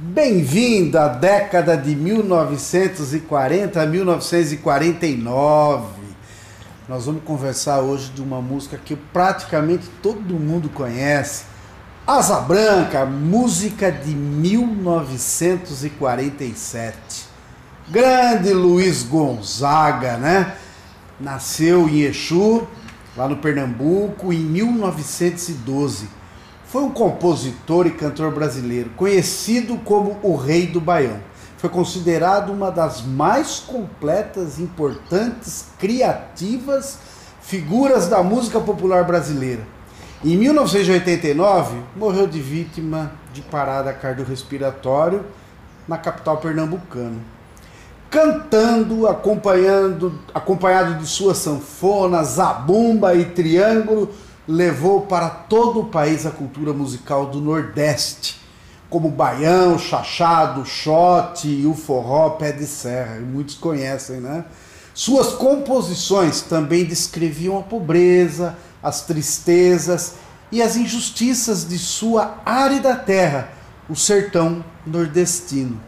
Bem-vindo à década de 1940 a 1949. Nós vamos conversar hoje de uma música que praticamente todo mundo conhece. Asa Branca, música de 1947. Grande Luiz Gonzaga, né? Nasceu em Exu, lá no Pernambuco, em 1912 foi um compositor e cantor brasileiro, conhecido como o Rei do Baião. Foi considerado uma das mais completas, importantes, criativas figuras da música popular brasileira. Em 1989, morreu de vítima de parada cardiorrespiratório na capital pernambucana. Cantando, acompanhando, acompanhado de sua sanfona, zabumba e triângulo, levou para todo o país a cultura musical do Nordeste, como baião, chachado, shot e o forró pé de serra, muitos conhecem, né? Suas composições também descreviam a pobreza, as tristezas e as injustiças de sua árida terra, o sertão nordestino.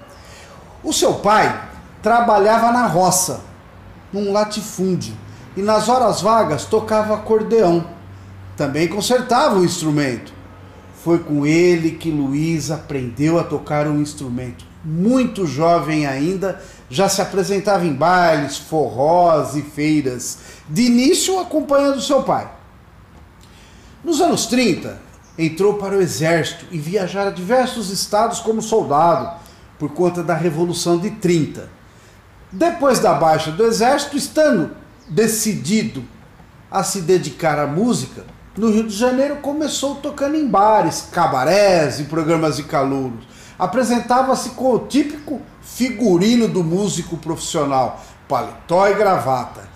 O seu pai trabalhava na roça, num latifúndio, e nas horas vagas tocava acordeão também consertava o instrumento. Foi com ele que Luiz aprendeu a tocar um instrumento. Muito jovem ainda, já se apresentava em bailes, forrós e feiras, de início acompanhando seu pai. Nos anos 30, entrou para o exército e viajara a diversos estados como soldado, por conta da Revolução de 30. Depois da baixa do exército, estando decidido a se dedicar à música, no Rio de Janeiro começou tocando em bares, cabarés e programas de calouros. Apresentava-se com o típico figurino do músico profissional, paletó e gravata.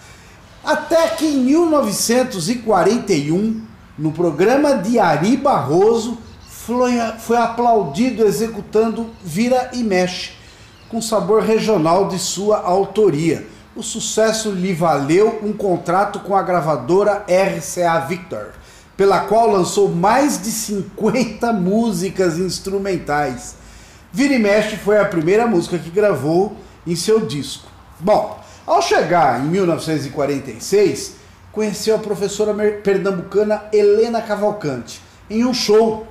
Até que em 1941, no programa de Ari Barroso, foi, foi aplaudido executando Vira e Mexe, com sabor regional de sua autoria. O sucesso lhe valeu um contrato com a gravadora RCA Victor pela qual lançou mais de 50 músicas instrumentais. Vira e Mexe foi a primeira música que gravou em seu disco. Bom, ao chegar em 1946, conheceu a professora pernambucana Helena Cavalcante em um show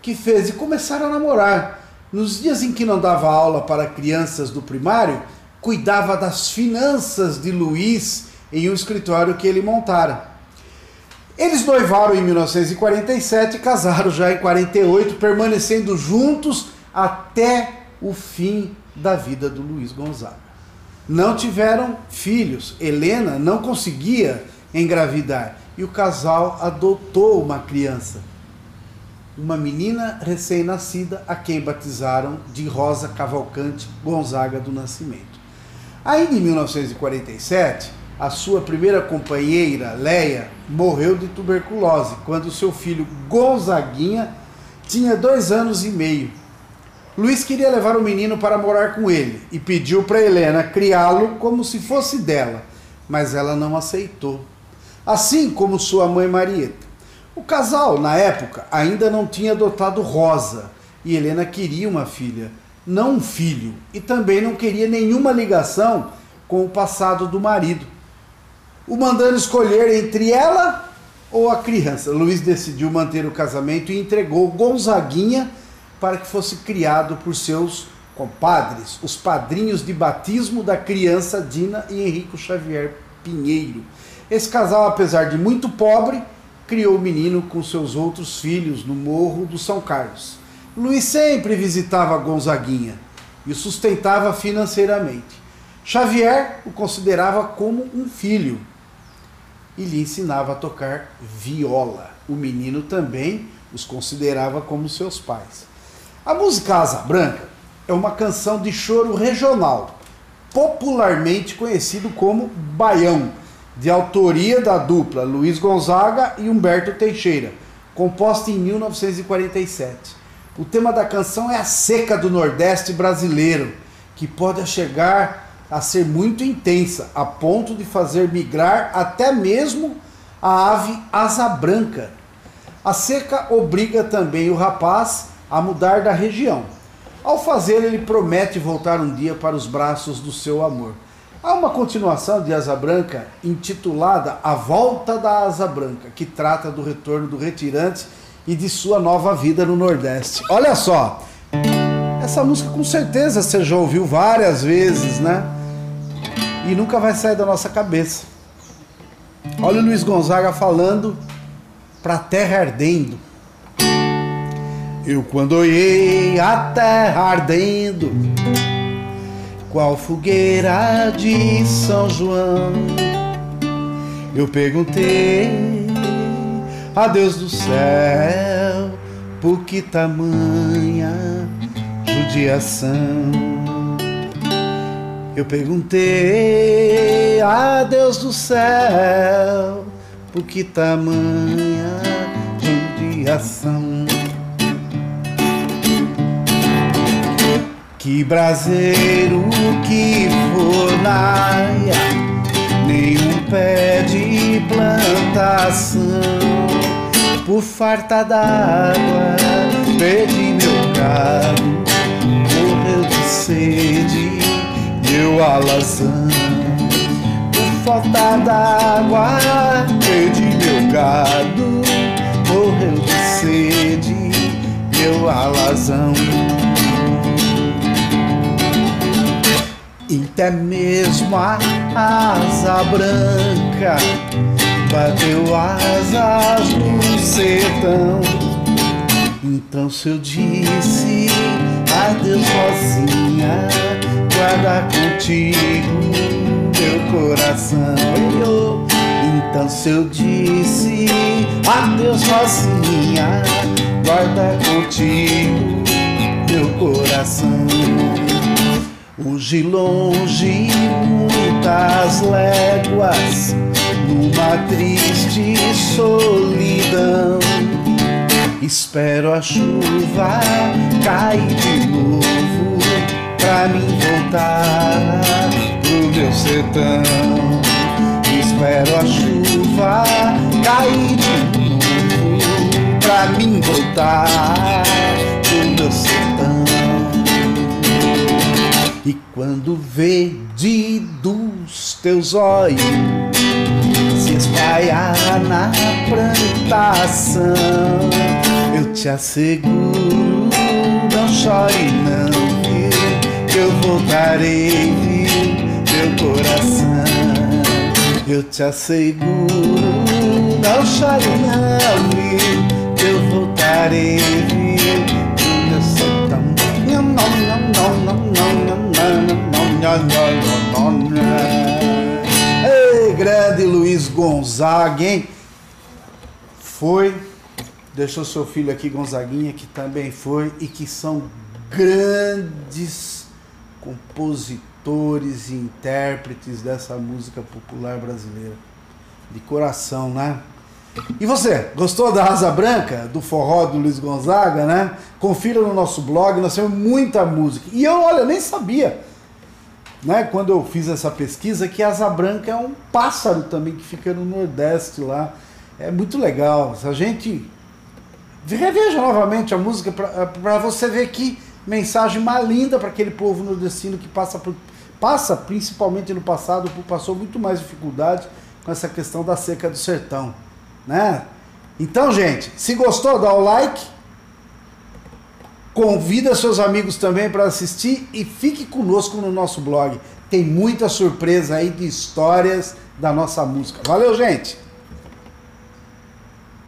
que fez e começaram a namorar. Nos dias em que não dava aula para crianças do primário, cuidava das finanças de Luiz em um escritório que ele montara. Eles noivaram em 1947 e casaram já em 48, permanecendo juntos até o fim da vida do Luiz Gonzaga. Não tiveram filhos. Helena não conseguia engravidar e o casal adotou uma criança, uma menina recém-nascida a quem batizaram de Rosa Cavalcante Gonzaga do Nascimento. Ainda em 1947, a sua primeira companheira, Leia, morreu de tuberculose quando seu filho Gonzaguinha tinha dois anos e meio. Luiz queria levar o menino para morar com ele e pediu para Helena criá-lo como se fosse dela, mas ela não aceitou. Assim como sua mãe Marieta. O casal, na época, ainda não tinha adotado Rosa e Helena queria uma filha, não um filho, e também não queria nenhuma ligação com o passado do marido o mandando escolher entre ela ou a criança. Luiz decidiu manter o casamento e entregou Gonzaguinha para que fosse criado por seus compadres, os padrinhos de batismo da criança Dina e Henrico Xavier Pinheiro. Esse casal, apesar de muito pobre, criou o menino com seus outros filhos no Morro do São Carlos. Luiz sempre visitava Gonzaguinha e o sustentava financeiramente. Xavier o considerava como um filho e lhe ensinava a tocar viola. O menino também os considerava como seus pais. A música Asa Branca é uma canção de choro regional, popularmente conhecido como baião, de autoria da dupla Luiz Gonzaga e Humberto Teixeira, composta em 1947. O tema da canção é a seca do Nordeste brasileiro, que pode chegar a ser muito intensa, a ponto de fazer migrar até mesmo a ave asa branca. A seca obriga também o rapaz a mudar da região. Ao fazer, ele promete voltar um dia para os braços do seu amor. Há uma continuação de Asa Branca intitulada A Volta da Asa Branca, que trata do retorno do retirante e de sua nova vida no Nordeste. Olha só, essa música com certeza você já ouviu várias vezes, né? E nunca vai sair da nossa cabeça. Olha o Luiz Gonzaga falando para a terra ardendo. Eu quando olhei a terra ardendo, qual fogueira de São João, eu perguntei a Deus do céu, por que tamanha judiação? Eu perguntei a Deus do céu, por que tamanha judiação? Que braseiro que fornaia, nenhum pé de plantação, por farta d'água, perdi meu gado, sede, meu alazão. Por falta d'água, perdi meu gado, morreu de sede, meu alazão. E até mesmo a asa branca bateu asas no sertão. Então se eu disse adeus sozinha, guarda contigo meu coração. Então se eu disse adeus sozinha, guarda contigo meu coração. Hoje longe, muitas léguas, numa triste solidão. Espero a chuva cair de novo pra mim voltar pro meu sertão. Espero a chuva cair de novo pra mim voltar pro meu sertão. E quando verde dos teus olhos se espalhar na plantação, eu te asseguro, não chore não, que eu voltarei, meu coração. Eu te asseguro, não chore não, que eu voltarei, meu sertão. Não, não, não, não, não, não, Ei, grande Luiz Gonzaga, hein? Foi, deixou seu filho aqui, Gonzaguinha, que também foi, e que são grandes compositores e intérpretes dessa música popular brasileira. De coração, né? E você, gostou da Asa Branca, do forró do Luiz Gonzaga, né? Confira no nosso blog, nós temos muita música. E eu, olha, nem sabia, né, quando eu fiz essa pesquisa, que a Asa Branca é um pássaro também que fica no Nordeste lá. É muito legal. Se a gente. Reveja novamente a música para você ver que mensagem mais linda para aquele povo nordestino que passa por. Passa, principalmente no passado, passou muito mais dificuldade com essa questão da seca do sertão né? Então, gente, se gostou, dá o like. Convida seus amigos também para assistir e fique conosco no nosso blog. Tem muita surpresa aí de histórias da nossa música. Valeu, gente!